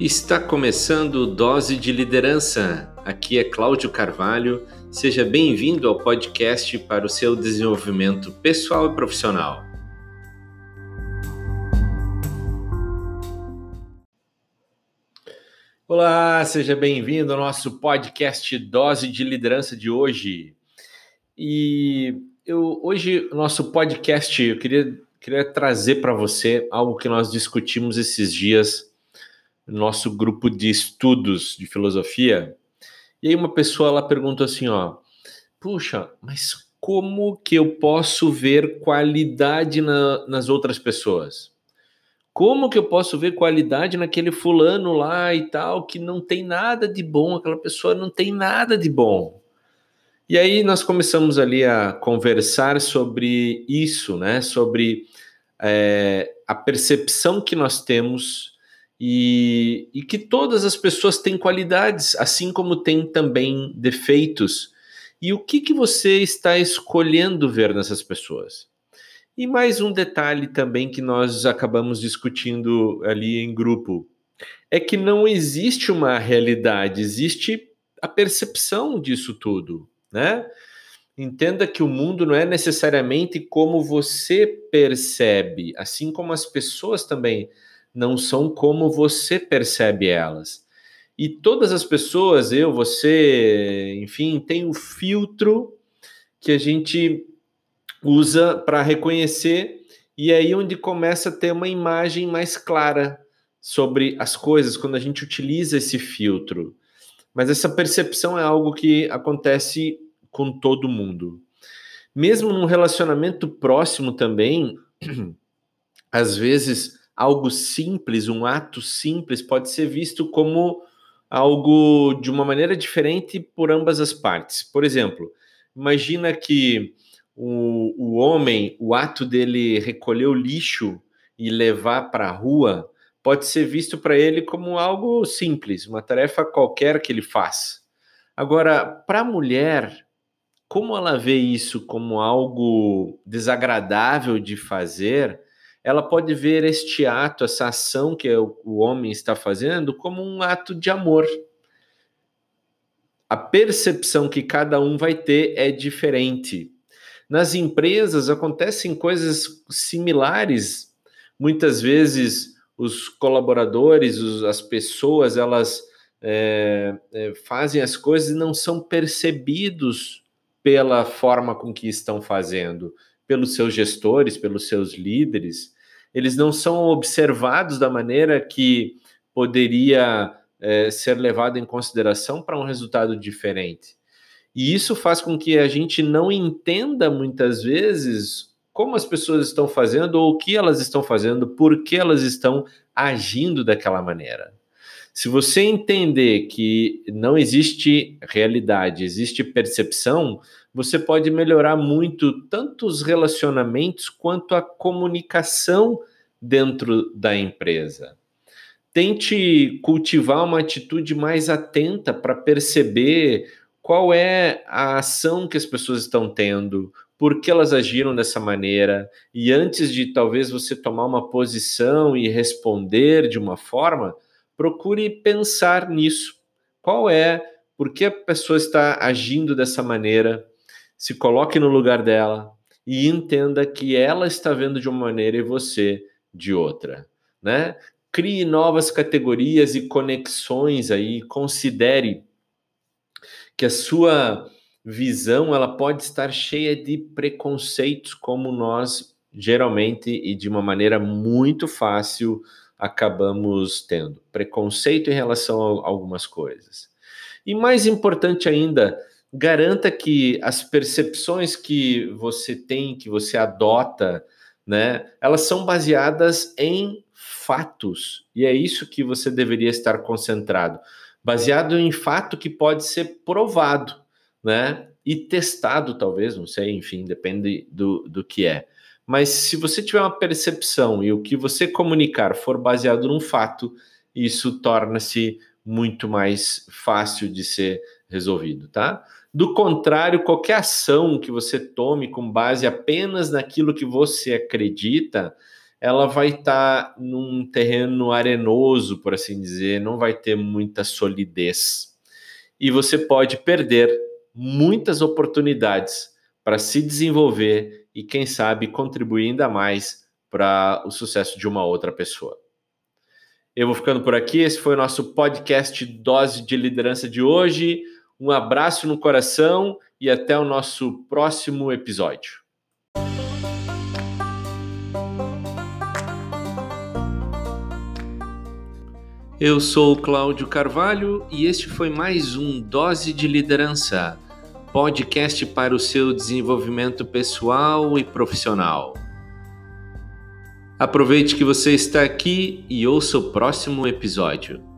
Está começando Dose de Liderança. Aqui é Cláudio Carvalho. Seja bem-vindo ao podcast para o seu desenvolvimento pessoal e profissional. Olá, seja bem-vindo ao nosso podcast Dose de Liderança de hoje. E eu hoje nosso podcast eu queria, queria trazer para você algo que nós discutimos esses dias nosso grupo de estudos de filosofia. E aí uma pessoa ela pergunta assim, ó, puxa, mas como que eu posso ver qualidade na, nas outras pessoas? Como que eu posso ver qualidade naquele fulano lá e tal que não tem nada de bom, aquela pessoa não tem nada de bom? E aí nós começamos ali a conversar sobre isso, né? Sobre é, a percepção que nós temos e, e que todas as pessoas têm qualidades, assim como têm também defeitos. E o que, que você está escolhendo ver nessas pessoas? E mais um detalhe também que nós acabamos discutindo ali em grupo é que não existe uma realidade, existe a percepção disso tudo, né? Entenda que o mundo não é necessariamente como você percebe, assim como as pessoas também não são como você percebe elas. E todas as pessoas, eu, você, enfim, tem o um filtro que a gente usa para reconhecer e é aí onde começa a ter uma imagem mais clara sobre as coisas quando a gente utiliza esse filtro. Mas essa percepção é algo que acontece com todo mundo. Mesmo num relacionamento próximo também, às vezes algo simples, um ato simples, pode ser visto como algo de uma maneira diferente por ambas as partes. Por exemplo, imagina que o, o homem, o ato dele recolher o lixo e levar para a rua, pode ser visto para ele como algo simples, uma tarefa qualquer que ele faz. Agora, para a mulher, como ela vê isso como algo desagradável de fazer, ela pode ver este ato, essa ação que o homem está fazendo, como um ato de amor. A percepção que cada um vai ter é diferente. Nas empresas acontecem coisas similares. Muitas vezes os colaboradores, as pessoas, elas é, é, fazem as coisas e não são percebidos pela forma com que estão fazendo pelos seus gestores, pelos seus líderes, eles não são observados da maneira que poderia é, ser levado em consideração para um resultado diferente. E isso faz com que a gente não entenda muitas vezes como as pessoas estão fazendo ou o que elas estão fazendo, por que elas estão agindo daquela maneira. Se você entender que não existe realidade, existe percepção, você pode melhorar muito tanto os relacionamentos quanto a comunicação dentro da empresa. Tente cultivar uma atitude mais atenta para perceber qual é a ação que as pessoas estão tendo, por que elas agiram dessa maneira, e antes de talvez você tomar uma posição e responder de uma forma, procure pensar nisso. Qual é, por que a pessoa está agindo dessa maneira? Se coloque no lugar dela e entenda que ela está vendo de uma maneira e você de outra, né? Crie novas categorias e conexões aí, considere que a sua visão ela pode estar cheia de preconceitos como nós geralmente e de uma maneira muito fácil acabamos tendo preconceito em relação a algumas coisas. E mais importante ainda, garanta que as percepções que você tem, que você adota, né, elas são baseadas em fatos. E é isso que você deveria estar concentrado, baseado em fato que pode ser provado, né? E testado, talvez, não sei, enfim, depende do, do que é. Mas se você tiver uma percepção e o que você comunicar for baseado num fato, isso torna-se muito mais fácil de ser resolvido, tá? Do contrário, qualquer ação que você tome com base apenas naquilo que você acredita, ela vai estar tá num terreno arenoso, por assim dizer, não vai ter muita solidez. E você pode perder muitas oportunidades para se desenvolver e, quem sabe, contribuir ainda mais para o sucesso de uma outra pessoa. Eu vou ficando por aqui. Esse foi o nosso podcast Dose de Liderança de hoje. Um abraço no coração e até o nosso próximo episódio. Eu sou Cláudio Carvalho e este foi mais um Dose de Liderança, podcast para o seu desenvolvimento pessoal e profissional. Aproveite que você está aqui e ouça o próximo episódio.